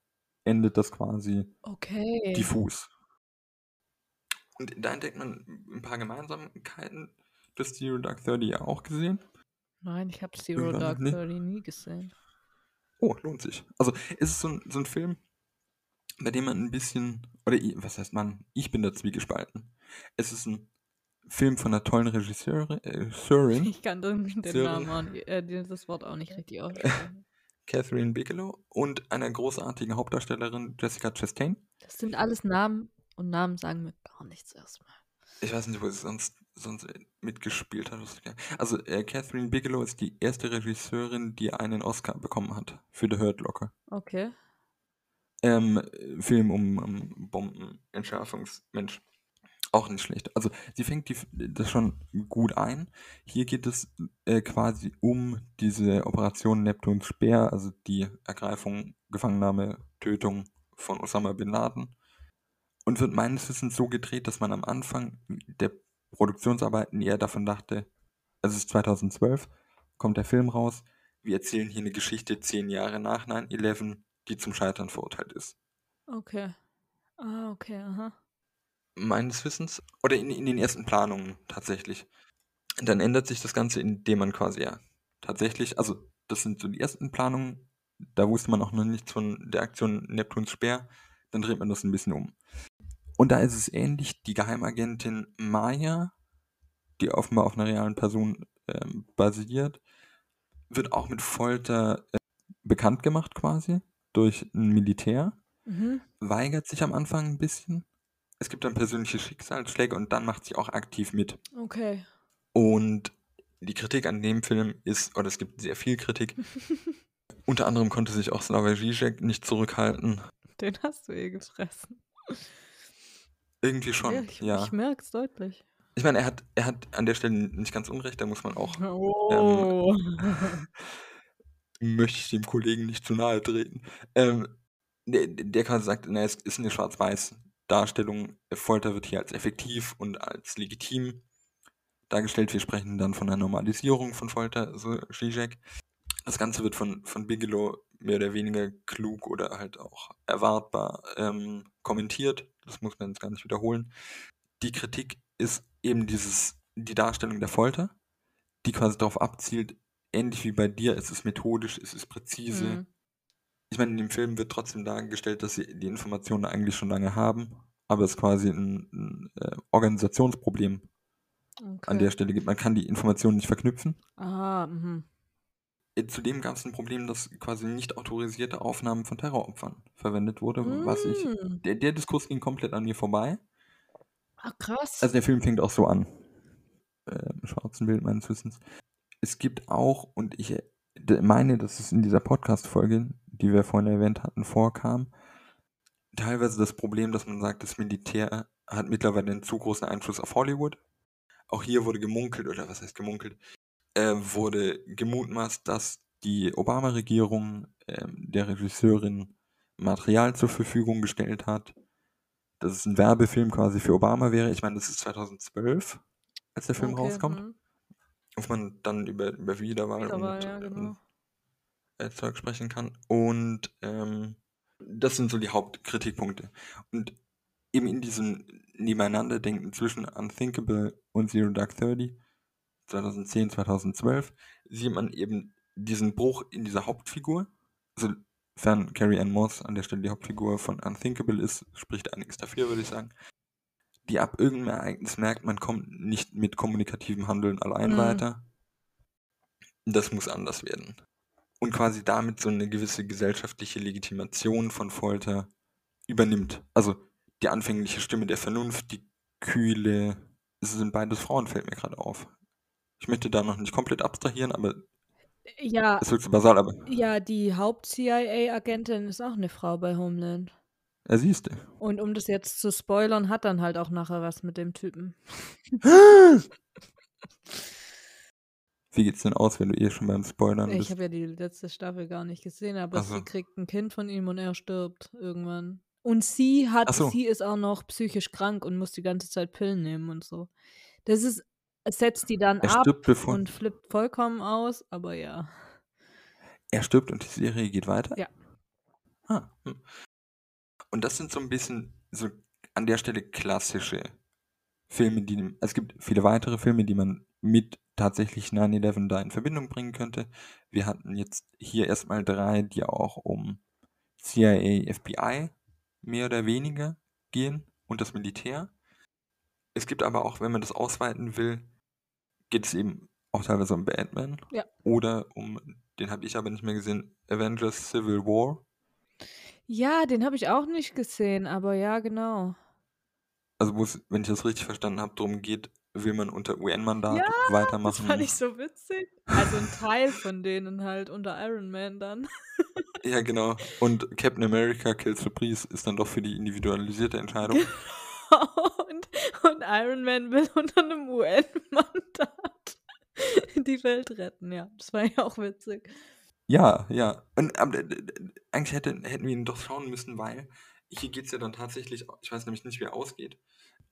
endet das quasi Okay. diffus. Und da entdeckt man ein paar Gemeinsamkeiten. Du hast Zero Dark Thirty ja auch gesehen. Nein, ich habe Zero Dark nicht. 30 nie gesehen. Oh, lohnt sich. Also es ist so ein, so ein Film, bei dem man ein bisschen, oder was heißt man, ich bin da zwiegespalten. Es ist ein Film von einer tollen Regisseurin, Ich kann den. Namen, äh, das Wort auch nicht richtig aussprechen. *laughs* Catherine Bigelow und einer großartigen Hauptdarstellerin Jessica Chastain. Das sind alles Namen und Namen sagen mir gar nichts erstmal. Ich weiß nicht, wo sie sonst, sonst mitgespielt hat. Also äh, Catherine Bigelow ist die erste Regisseurin, die einen Oscar bekommen hat für The Hurt Locker. Okay. Ähm, Film um, um Bombenentschärfungsmensch. Auch nicht schlecht. Also sie fängt die, das schon gut ein. Hier geht es äh, quasi um diese Operation Neptuns Speer, also die Ergreifung, Gefangennahme, Tötung von Osama Bin Laden. Und wird meines Wissens so gedreht, dass man am Anfang Produktionsarbeiten eher davon dachte, also es ist 2012, kommt der Film raus, wir erzählen hier eine Geschichte zehn Jahre nach 9-11, die zum Scheitern verurteilt ist. Okay. Ah, okay, aha. Meines Wissens. Oder in, in den ersten Planungen tatsächlich. Dann ändert sich das Ganze, indem man quasi ja tatsächlich, also das sind so die ersten Planungen, da wusste man auch noch nichts von der Aktion Neptuns Speer, dann dreht man das ein bisschen um. Und da ist es ähnlich, die Geheimagentin Maya, die offenbar auf einer realen Person ähm, basiert, wird auch mit Folter äh, bekannt gemacht quasi durch ein Militär Mhm. weigert sich am Anfang ein bisschen. Es gibt dann persönliche Schicksalsschläge und dann macht sie auch aktiv mit. Okay. Und die Kritik an dem Film ist, oder es gibt sehr viel Kritik. *laughs* Unter anderem konnte sich auch Slavoj Žižek nicht zurückhalten. Den hast du eh gefressen. Irgendwie schon, Ja, ich, ja. ich merk's deutlich. Ich meine, er hat, er hat an der Stelle nicht ganz unrecht, da muss man auch Oh. *laughs* möchte ich dem Kollegen nicht zu nahe treten. Ähm, der, der quasi sagt, na, es ist eine Schwarz-Weiß-Darstellung. Folter wird hier als effektiv und als legitim dargestellt. Wir sprechen dann von einer Normalisierung von Folter, so Zizek. Das Ganze wird von, von Bigelow mehr oder weniger klug oder halt auch erwartbar ähm, kommentiert. Das muss man jetzt gar nicht wiederholen. Die Kritik ist eben dieses, die Darstellung der Folter, die quasi darauf abzielt, ähnlich wie bei dir, es ist methodisch, es ist präzise. Mhm. Ich meine, in dem Film wird trotzdem dargestellt, dass sie die Informationen eigentlich schon lange haben, aber es quasi ein, ein äh, Organisationsproblem an Okay. der Stelle gibt. Man kann die Informationen nicht verknüpfen. Aha, mhm. Äh, Zudem gab es ein Problem, dass quasi nicht autorisierte Aufnahmen von Terroropfern verwendet wurde, was ich. Mm. Der, der Diskurs ging komplett an mir vorbei. Ach, krass. Also der Film fängt auch so an. Äh, Im schwarzen Bild meines Wissens. Es gibt auch, und ich äh, meine, dass es in dieser Podcast-Folge, die wir vorhin erwähnt hatten, vorkam, teilweise das Problem, dass man sagt, das Militär hat mittlerweile einen zu großen Einfluss auf Hollywood. Auch hier wurde gemunkelt, oder was heißt gemunkelt, äh, wurde gemutmaßt, dass die Obama-Regierung ähm, der Regisseurin Material zur Verfügung gestellt hat, dass es ein Werbefilm quasi für Obama wäre. Ich meine, das ist 2012, als der Film Okay, rauskommt. mhm. Auf man dann über, über Wiederwahl, Wiederwahl, und ja, genau. äh, Zeug sprechen kann. Und ähm, das sind so die Hauptkritikpunkte. Und eben in diesem Nebeneinanderdenken zwischen Unthinkable und Zero Dark Thirty 2010, 2012 sieht man eben diesen Bruch in dieser Hauptfigur. Also, fern Carrie Ann Moss an der Stelle die Hauptfigur von Unthinkable ist, spricht einiges dafür, würde ich sagen. Die ab irgendeinem Ereignis merkt, man kommt nicht mit kommunikativem Handeln allein Mhm. weiter. Das muss anders werden. Und quasi damit so eine gewisse gesellschaftliche Legitimation von Folter übernimmt. Also die anfängliche Stimme der Vernunft, die kühle, es sind beides Frauen, fällt mir gerade auf. Ich möchte da noch nicht komplett abstrahieren, aber Ja, es wirkt so basal, aber ja, die Haupt-CIA-Agentin ist auch eine Frau bei Homeland. er siehst du. Und um das jetzt zu spoilern, hat dann halt auch nachher was mit dem Typen. *laughs* Wie geht's denn aus, wenn du eh schon beim Spoilern Ich bist? habe ja die letzte Staffel gar nicht gesehen, aber Ach so. sie kriegt ein Kind von ihm und er stirbt irgendwann. Und sie hat, so. sie ist auch noch psychisch krank und muss die ganze Zeit Pillen nehmen und so. Das ist, setzt die dann Er ab bevor. und flippt vollkommen aus, aber ja. Er stirbt und die Serie geht weiter? Ja. Ah, hm. Und das sind so ein bisschen so an der Stelle klassische Filme, die. Es gibt viele weitere Filme, die man mit tatsächlich 9-11 da in Verbindung bringen könnte. Wir hatten jetzt hier erstmal drei, die auch um CIA, FBI mehr oder weniger gehen und das Militär. Es gibt aber auch, wenn man das ausweiten will, geht es eben auch teilweise um Batman. Ja. Oder um, den habe ich aber nicht mehr gesehen, Avengers Civil War. Ja, den habe ich auch nicht gesehen, aber ja, genau. Also wo es, wenn ich das richtig verstanden habe, darum geht, will man unter UN-Mandat Ja, Das weitermachen. fand ich so witzig. Also ein Teil von denen halt unter Iron Man dann. *laughs* Ja, genau. Und Captain America Kills the Priest ist dann doch für die individualisierte Entscheidung. Und, Iron Man will unter einem UN-Mandat die Welt retten, ja. Das war ja auch witzig. Ja, ja. Und aber, äh, äh, eigentlich hätte, hätten wir ihn doch schauen müssen, weil hier geht es ja dann tatsächlich, ich weiß nämlich nicht, wie er ausgeht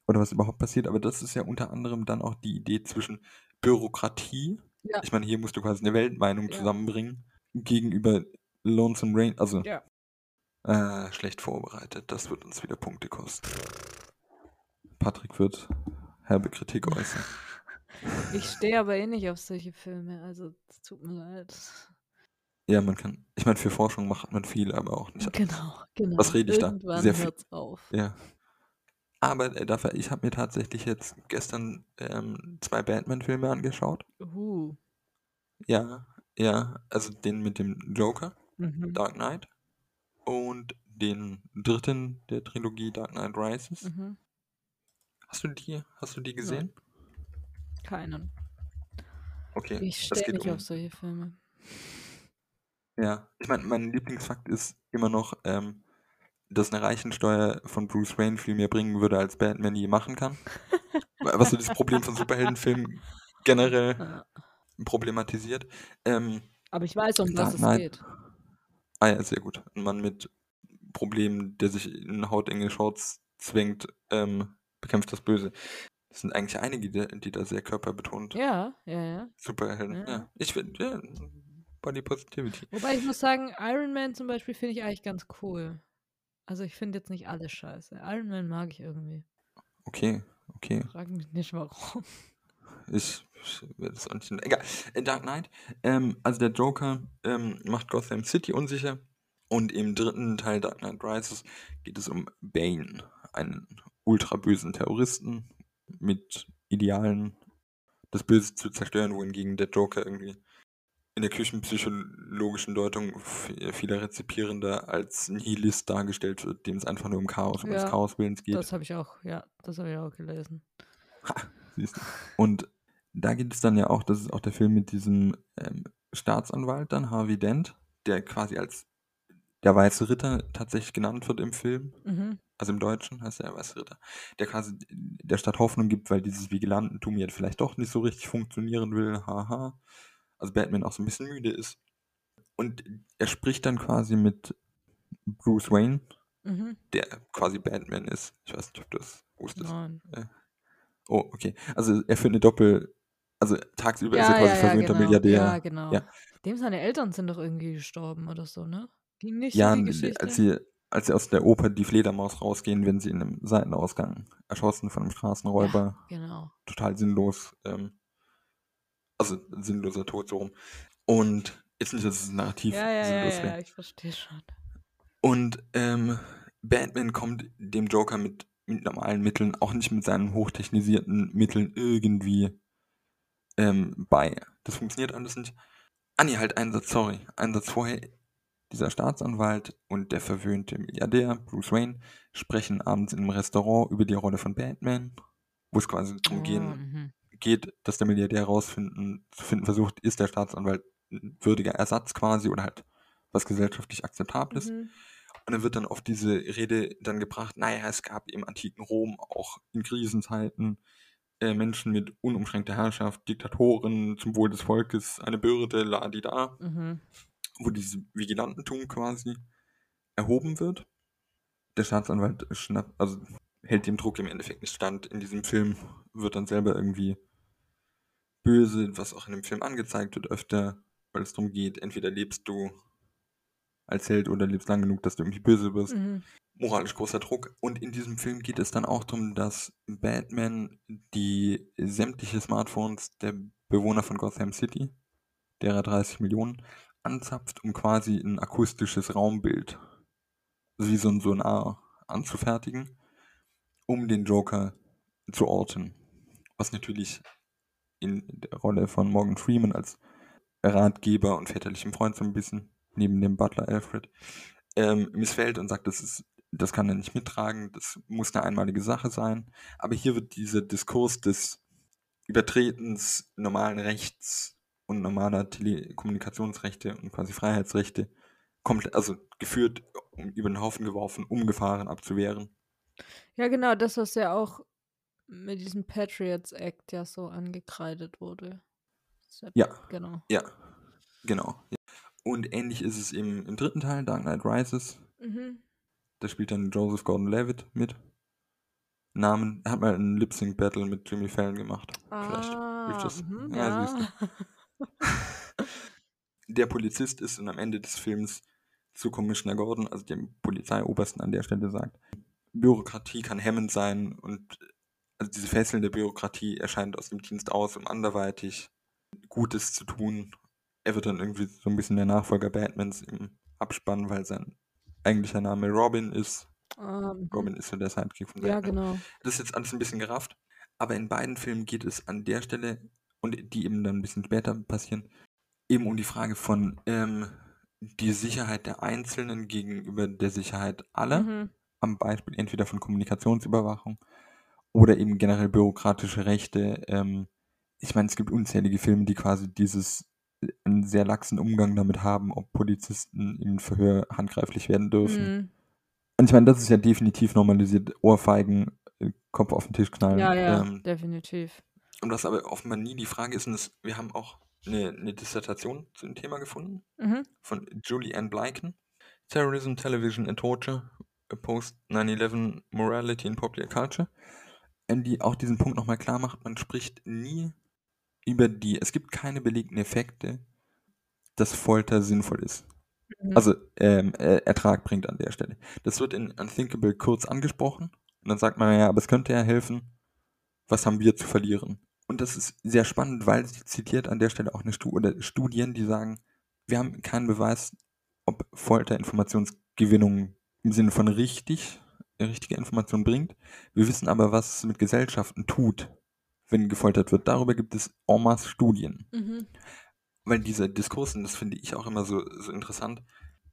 oder was überhaupt passiert, aber das ist ja unter anderem dann auch die Idee zwischen Bürokratie. Ja. Ich meine, hier musst du quasi eine Weltmeinung Ja. zusammenbringen gegenüber Lonesome Rain, also Ja. äh, schlecht vorbereitet. Das wird uns wieder Punkte kosten. Patrick wird herbe Kritik äußern. *laughs* Ich stehe aber eh nicht auf solche Filme, also es tut mir leid. Ja, man kann, ich meine, für Forschung macht man viel, aber auch nicht. Genau, genau. Was rede ich da? Irgendwann Sehr viel. auf. Ja. Aber äh, dafür, ich habe mir tatsächlich jetzt gestern ähm, zwei Batman-Filme angeschaut. Uh. Ja, ja, also den mit dem Joker, Mhm. Dark Knight, und den dritten der Trilogie Dark Knight Rises. Mhm. Hast du die, hast du die gesehen? Keinen. Okay, Ich stehe nicht um, auf solche Filme. ja, ich meine, mein Lieblingsfakt ist immer noch, ähm, dass eine Reichensteuer von Bruce Wayne viel mehr bringen würde, als Batman je machen kann. Was so das Problem von Superheldenfilmen *laughs* generell Ja. problematisiert. Ähm, Aber ich weiß, um was es Knight. geht. Ah ja, sehr gut. Ein Mann mit Problemen, der sich in hautenge Shorts zwängt, ähm, bekämpft das Böse. Das sind eigentlich einige, die, die da sehr körperbetont Ja, ja, ja. Superhelden. Ja. Ja, ich finde, ja, Body Positivity. Wobei ich muss sagen, Iron Man zum Beispiel finde ich eigentlich ganz cool. Also ich finde jetzt nicht alles scheiße. Iron Man mag ich irgendwie. Okay, okay. Frag mich nicht warum. Ich, werde es auch nicht. Egal. Äh, Dark Knight. Ähm, also der Joker ähm, macht Gotham City unsicher. Und im dritten Teil Dark Knight Rises geht es um Bane, einen ultra bösen Terroristen mit Idealen, das Böse zu zerstören, wohingegen der Joker irgendwie in der küchenpsychologischen Deutung vieler Rezipierender als Nihilist dargestellt wird, dem es einfach nur um Chaos, um des Ja, Chaoswillens geht. Das habe ich auch, ja, das habe ich auch gelesen. Siehst du. Und da geht es dann ja auch, das ist auch der Film mit diesem ähm, Staatsanwalt dann, Harvey Dent, der quasi als der Weiße Ritter tatsächlich genannt wird im Film. Mhm. Also im Deutschen heißt er Weiße Ritter. Der quasi der Stadt Hoffnung gibt, weil dieses Vigilantentum jetzt vielleicht doch nicht so richtig funktionieren will. Haha. Also Batman auch so ein bisschen müde ist. Und er spricht dann quasi mit Bruce Wayne, Mhm. der quasi Batman ist. Ich weiß nicht, ob du das wusstest. Nein. Oh, okay. Also er führt eine Doppel... Also tagsüber ist er Ja, quasi ja, ja, verwöhnter genau. Milliardär. Ja, genau. Ja. Dem seine Eltern sind doch irgendwie gestorben oder so, ne? Ging nicht Ja, so die Geschichte? als sie, als sie aus der Oper die Fledermaus rausgehen, werden sie in einem Seitenausgang erschossen von einem Straßenräuber. Genau. Total sinnlos. Ähm, also sinnloser Tod so rum. Und jetzt nicht, dass es narrativ Ja, ja, ja, sinnlos ja, wäre. ich verstehe schon. Und ähm, Batman kommt dem Joker mit, mit normalen Mitteln, auch nicht mit seinen hochtechnisierten Mitteln irgendwie ähm, bei. Das funktioniert alles nicht. Ah nee, halt einen Satz, sorry. Einen Satz vorher. Dieser Staatsanwalt und der verwöhnte Milliardär, Bruce Wayne, sprechen abends in einem Restaurant über die Rolle von Batman, wo es quasi darum gehen, mhm. geht, dass der Milliardär herausfinden zu finden versucht, ist der Staatsanwalt ein würdiger Ersatz quasi oder halt was gesellschaftlich Akzeptables. Mhm. Und dann wird dann oft diese Rede dann gebracht, naja, es gab im antiken Rom auch in Krisenzeiten äh, Menschen mit unumschränkter Herrschaft, Diktatoren zum Wohl des Volkes, eine Bürde, la di da, Mhm. Wo dieses Vigilantentum quasi erhoben wird. Der Staatsanwalt schnappt, also hält dem Druck im Endeffekt nicht stand. In diesem Film wird dann selber irgendwie böse, was auch in dem Film angezeigt wird öfter, weil es darum geht, entweder lebst du als Held oder lebst lang genug, dass du irgendwie böse wirst. Mhm. Moralisch großer Druck. Und in diesem Film geht es dann auch darum, dass Batman die sämtliche Smartphones der Bewohner von Gotham City, derer 30 Millionen, anzapft, um quasi ein akustisches Raumbild, wie so ein Sonar, anzufertigen, um den Joker zu orten. Was natürlich in der Rolle von Morgan Freeman als Ratgeber und väterlichem Freund so ein bisschen, neben dem Butler Alfred, ähm, missfällt und sagt, das ist, das kann er nicht mittragen, das muss eine einmalige Sache sein. Aber hier wird dieser Diskurs des Übertretens normalen Rechts und normaler Telekommunikationsrechte und quasi Freiheitsrechte komplett, also geführt, um, über den Haufen geworfen, umgefahren, abzuwehren. Ja, genau, das, was ja auch mit diesem Patriots Act ja so angekreidet wurde. Ist Ja. Genau. Ja, genau. Ja. Und ähnlich ist es im, im dritten Teil, Dark Knight Rises. Mhm. Da spielt dann Joseph Gordon-Levitt mit. Namen, er hat mal einen Lip-Sync-Battle mit Jimmy Fallon gemacht. Vielleicht Ah, das. mhm, Ja, ja. *laughs* Der Polizist ist und am Ende des Films zu Commissioner Gordon, also dem Polizeiobersten an der Stelle sagt, Bürokratie kann hemmend sein und also diese fesselnde Bürokratie erscheint aus dem Dienst aus, um anderweitig Gutes zu tun. Er wird dann irgendwie so ein bisschen der Nachfolger Batmans im Abspann, weil sein eigentlicher Name Robin ist. Ah, mhm. Robin ist so der Sidekick von Ja, Batman. genau. Das ist jetzt alles ein bisschen gerafft. Aber in beiden Filmen geht es an der Stelle, und die eben dann ein bisschen später passieren, eben um die Frage von ähm, die Sicherheit der Einzelnen gegenüber der Sicherheit aller. Mhm. Am Beispiel entweder von Kommunikationsüberwachung oder eben generell bürokratische Rechte. Ähm, ich meine, es gibt unzählige Filme, die quasi dieses äh, einen sehr laxen Umgang damit haben, ob Polizisten im Verhör handgreiflich werden dürfen. Mhm. Und ich meine, das ist ja definitiv normalisiert. Ohrfeigen, äh, Kopf auf den Tisch knallen. Ja, ja, Ähm, definitiv. Und was aber offenbar nie die Frage ist, das, wir haben auch eine, eine Dissertation zu dem Thema gefunden Mhm. von Julie Ann Blyken. Terrorism, Television and Torture, a Post 9-11 Morality in Popular Culture. Und die auch diesen Punkt nochmal klar macht, man spricht nie über die, es gibt keine belegten Effekte, dass Folter sinnvoll ist. Mhm. Also ähm, äh, Ertrag bringt an der Stelle. Das wird in Unthinkable kurz angesprochen. Und dann sagt man ja, aber es könnte ja helfen. Was haben wir zu verlieren? Und das ist sehr spannend, weil sie zitiert an der Stelle auch eine Stu oder Studien, die sagen, wir haben keinen Beweis, ob Folter Informationsgewinnung im Sinne von richtig, richtige Information bringt. Wir wissen aber, was es mit Gesellschaften tut, wenn gefoltert wird. Darüber gibt es en masse Studien. Mhm. Weil dieser Diskurs, und das finde ich auch immer so, so interessant,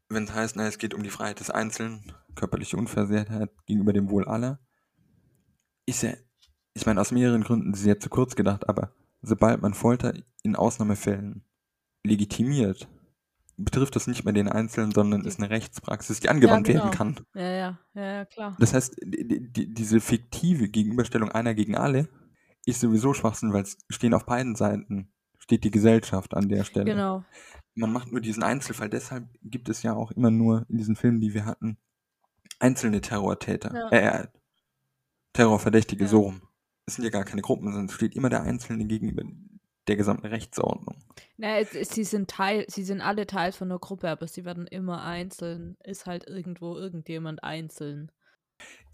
wenn es heißt, na, es geht um die Freiheit des Einzelnen, körperliche Unversehrtheit gegenüber dem Wohl aller, ist ja, ich meine, aus mehreren Gründen sehr zu kurz gedacht, aber sobald man Folter in Ausnahmefällen legitimiert, betrifft das nicht mehr den Einzelnen, sondern ist eine Rechtspraxis, die angewandt genau. werden kann. Ja, ja, ja, ja, klar. Das heißt, die, die, diese fiktive Gegenüberstellung einer gegen alle ist sowieso Schwachsinn, weil es stehen auf beiden Seiten, steht die Gesellschaft an der Stelle. Genau. Man macht nur diesen Einzelfall, deshalb gibt es ja auch immer nur in diesen Filmen, die wir hatten, einzelne Terrortäter, Ja. äh, Terrorverdächtige, Ja. so rum. Es sind ja gar keine Gruppen, sondern es steht immer der Einzelne gegenüber der gesamten Rechtsordnung. Na, es, es, sie sind Teil, sie sind alle Teil von einer Gruppe, aber sie werden immer einzeln, ist halt irgendwo irgendjemand einzeln.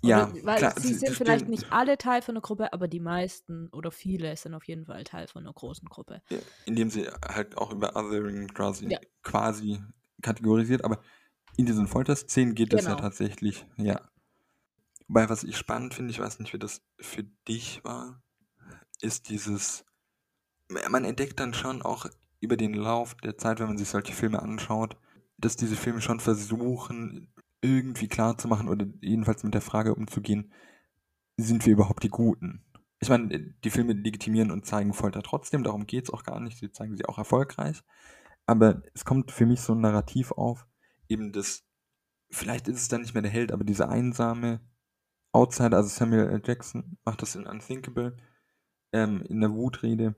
Ja, Oder, weil klar, sie sie- sind vielleicht nicht alle Teil von einer Gruppe, aber die meisten oder viele sind auf jeden Fall Teil von einer großen Gruppe. Indem sie halt auch über Othering quasi, Ja. quasi kategorisiert, aber in diesen Folterszenen geht es ja Genau. tatsächlich, ja. Wobei, was ich spannend finde, ich weiß nicht, wie das für dich war, ist dieses, man entdeckt dann schon auch über den Lauf der Zeit, wenn man sich solche Filme anschaut, dass diese Filme schon versuchen, irgendwie klarzumachen oder jedenfalls mit der Frage umzugehen, sind wir überhaupt die Guten? Ich meine, die Filme legitimieren und zeigen Folter trotzdem, darum geht es auch gar nicht, sie zeigen sie auch erfolgreich. Aber es kommt für mich so ein Narrativ auf, eben das, vielleicht ist es dann nicht mehr der Held, aber dieser einsame Outsider, also Samuel L. Jackson macht das in Unthinkable, ähm, in der Wutrede,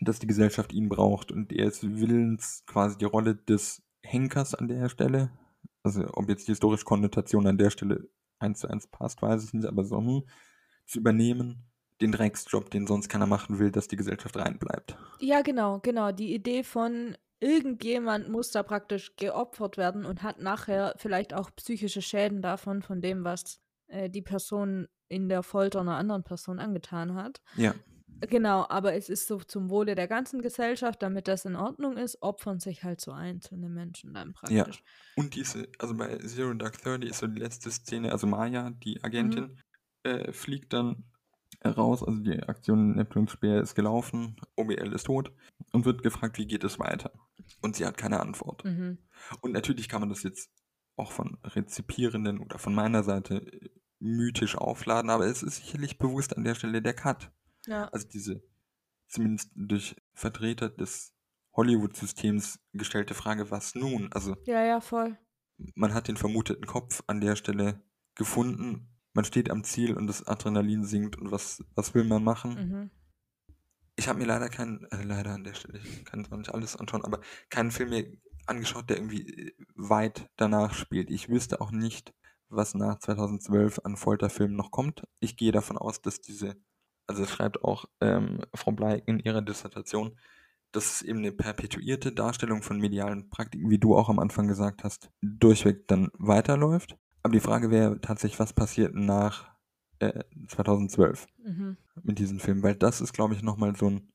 dass die Gesellschaft ihn braucht und er ist willens, quasi die Rolle des Henkers an der Stelle, also ob jetzt die historische Konnotation an der Stelle eins zu eins passt, weiß ich nicht, aber so, hm, zu übernehmen, den Drecksjob, den sonst keiner machen will, dass die Gesellschaft reinbleibt. Ja, genau, genau. Die Idee von irgendjemand muss da praktisch geopfert werden und hat nachher vielleicht auch psychische Schäden davon, von dem, was äh, die Person in der Folter einer anderen Person angetan hat. Ja, Genau, aber es ist so zum Wohle der ganzen Gesellschaft, damit das in Ordnung ist, opfern sich halt so einzelne Menschen dann Ja. praktisch. Und diese, also bei Zero Dark Thirty ist so die letzte Szene, also Maya, die Agentin, äh, fliegt dann raus, also die Aktion Neptuns Speer ist gelaufen, OBL ist tot und wird gefragt, wie geht es weiter? Und sie hat keine Antwort. Mhm. Und natürlich kann man das jetzt auch von Rezipierenden oder von meiner Seite mythisch aufladen, aber es ist sicherlich bewusst an der Stelle der Cut. Ja. Also diese zumindest durch Vertreter des Hollywood-Systems gestellte Frage, was nun? Also ja, ja, voll. man hat den vermuteten Kopf an der Stelle gefunden. Man steht am Ziel und das Adrenalin sinkt und was, was will man machen? Mhm. Ich habe mir leider keinen, äh, leider an der Stelle, ich kann zwar nicht alles anschauen, aber keinen Film mehr angeschaut, der irgendwie weit danach spielt. Ich wüsste auch nicht, was nach 2012 an Folterfilmen noch kommt. Ich gehe davon aus, dass diese, also es schreibt auch ähm, Frau Blei in ihrer Dissertation, dass es eben eine perpetuierte Darstellung von medialen Praktiken, wie du auch am Anfang gesagt hast, durchweg dann weiterläuft. Aber die Frage wäre tatsächlich, was passiert nach äh, 2012 Mhm. mit diesem Film, weil das ist, glaube ich, nochmal so ein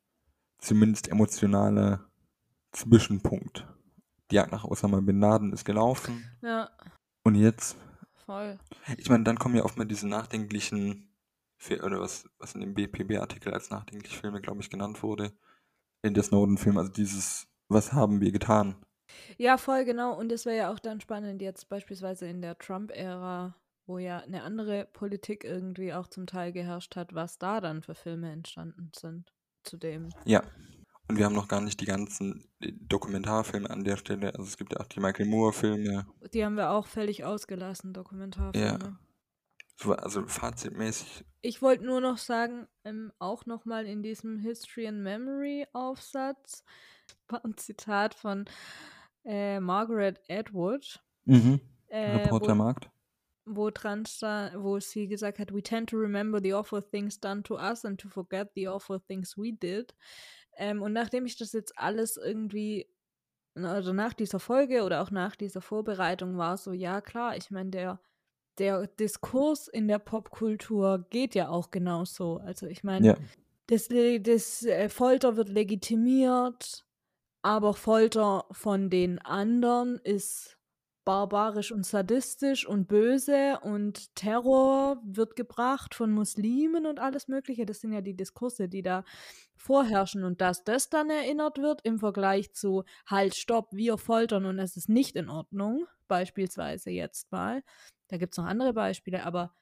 zumindest emotionaler Zwischenpunkt. Die Jagd nach Osama Bin Laden ist gelaufen Ja, und jetzt, voll. ich meine, dann kommen ja oft mal diese nachdenklichen, oder was, was in dem BPB-Artikel als nachdenkliche Filme, glaube ich, genannt wurde, in der Snowden-Film, also dieses, was haben wir getan? Ja, voll genau. Und es wäre ja auch dann spannend, jetzt beispielsweise in der Trump-Ära, wo ja eine andere Politik irgendwie auch zum Teil geherrscht hat, was da dann für Filme entstanden sind zu dem. Ja. Und wir haben noch gar nicht die ganzen äh, Dokumentarfilme an der Stelle. Also es gibt ja auch die Michael Moore-Filme. Die haben wir auch völlig ausgelassen, Dokumentarfilme. So, Also fazitmäßig Ich wollte nur noch sagen, ähm, auch nochmal in diesem History and Memory Aufsatz, *laughs* war ein Zitat von äh, Margaret Atwood. Mhm. Äh, Reportermarkt. wo dran sta- wo sie gesagt hat, we tend to remember the awful things done to us and to forget the awful things we did. Ähm, und nachdem ich das jetzt alles irgendwie, also nach dieser Folge oder auch nach dieser Vorbereitung war so, ja klar, ich meine, der, der Diskurs in der Popkultur geht ja auch genauso. Also ich meine, Ja. das, das äh, Folter wird legitimiert, aber Folter von den anderen ist barbarisch und sadistisch und böse und Terror wird gebracht von Muslimen und alles Mögliche. Das sind ja die Diskurse, die da vorherrschen und dass das dann erinnert wird im Vergleich zu halt, stopp, wir foltern und es ist nicht in Ordnung, beispielsweise jetzt mal. Da gibt es noch andere Beispiele, aber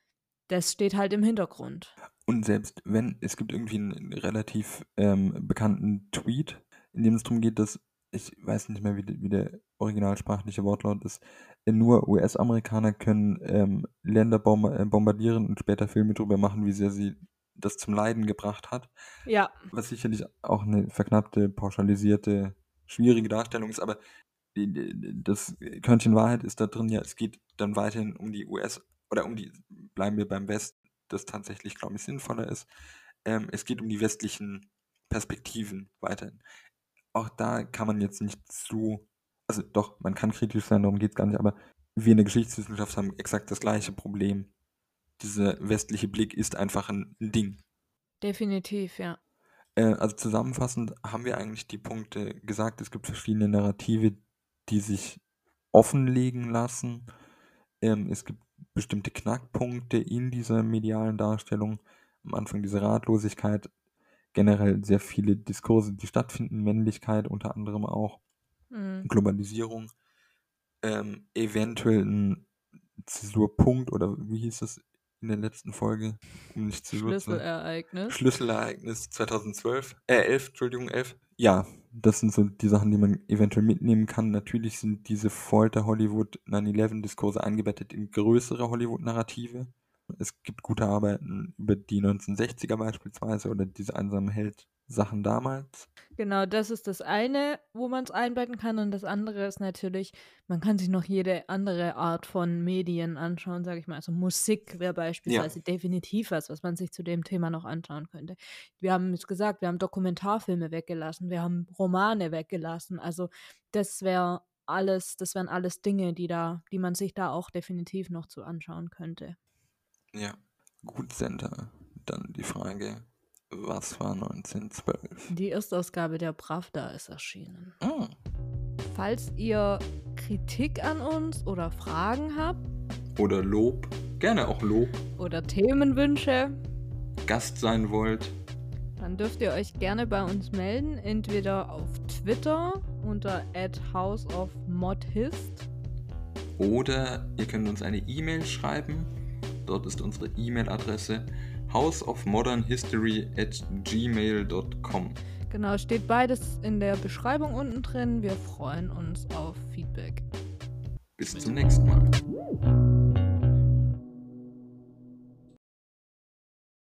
das steht halt im Hintergrund. Und selbst wenn, es gibt irgendwie einen relativ ähm, bekannten Tweet, in dem es darum geht, dass, ich weiß nicht mehr, wie, wie der originalsprachliche Wortlaut ist, nur US-Amerikaner können ähm, Länder äh, bombardieren und später Filme darüber machen, wie sehr sie das zum Leiden gebracht hat. Ja, Was sicherlich auch eine verknappte, pauschalisierte, schwierige Darstellung ist, aber das Körnchen Wahrheit ist da drin, ja, es geht dann weiterhin um die US- oder um die, bleiben wir beim West, das tatsächlich, glaube ich, sinnvoller ist. Ähm, es geht um die westlichen Perspektiven weiterhin. Auch da kann man jetzt nicht zu, also doch, man kann kritisch sein, darum geht es gar nicht, aber wir in der Geschichtswissenschaft haben exakt das gleiche Problem. Dieser westliche Blick ist einfach ein Ding. definitiv, ja. Äh, also zusammenfassend haben wir eigentlich die Punkte gesagt, es gibt verschiedene Narrative, die sich offenlegen lassen. Ähm, es gibt bestimmte Knackpunkte in dieser medialen Darstellung. Am Anfang diese Ratlosigkeit, generell sehr viele Diskurse, die stattfinden, Männlichkeit unter anderem auch, Mhm. Globalisierung, ähm, eventuell ein Zäsurpunkt oder wie hieß das in der letzten Folge? Um nicht Zäsur zu Schlüsselereignis. Schlüsselereignis 2012, äh 11, Entschuldigung, 11. Ja, das sind so die Sachen, die man eventuell mitnehmen kann. Natürlich sind diese Folter-Hollywood 9-11-Diskurse eingebettet in größere Hollywood-Narrative. Es gibt gute Arbeiten über die 1960er beispielsweise oder diese einsamen Held-Sachen damals. Genau, das ist das eine, wo man es einbetten kann. Und das andere ist natürlich, man kann sich noch jede andere Art von Medien anschauen, sage ich mal. Also Musik wäre beispielsweise definitiv was, was man sich zu dem Thema noch anschauen könnte. Wir haben es gesagt, wir haben Dokumentarfilme weggelassen, wir haben Romane weggelassen. Also das wäre alles, das wären alles Dinge, die da, die man sich da auch definitiv noch zu anschauen könnte. Ja, gut, Center. Dann die Frage, was war 1912? Die Erstausgabe der Pravda ist erschienen. Ah, Falls ihr Kritik an uns oder Fragen habt oder Lob, gerne auch Lob, oder Themenwünsche, Gast sein wollt, dann dürft ihr euch gerne bei uns melden, entweder auf Twitter unter @houseofmodhist Oder ihr könnt uns eine E-Mail schreiben. Dort ist unsere E-Mail-Adresse houseofmodernhistory at gmail.com. Genau, steht beides in der Beschreibung unten drin. Wir freuen uns auf Feedback. Bis zum nächsten Mal.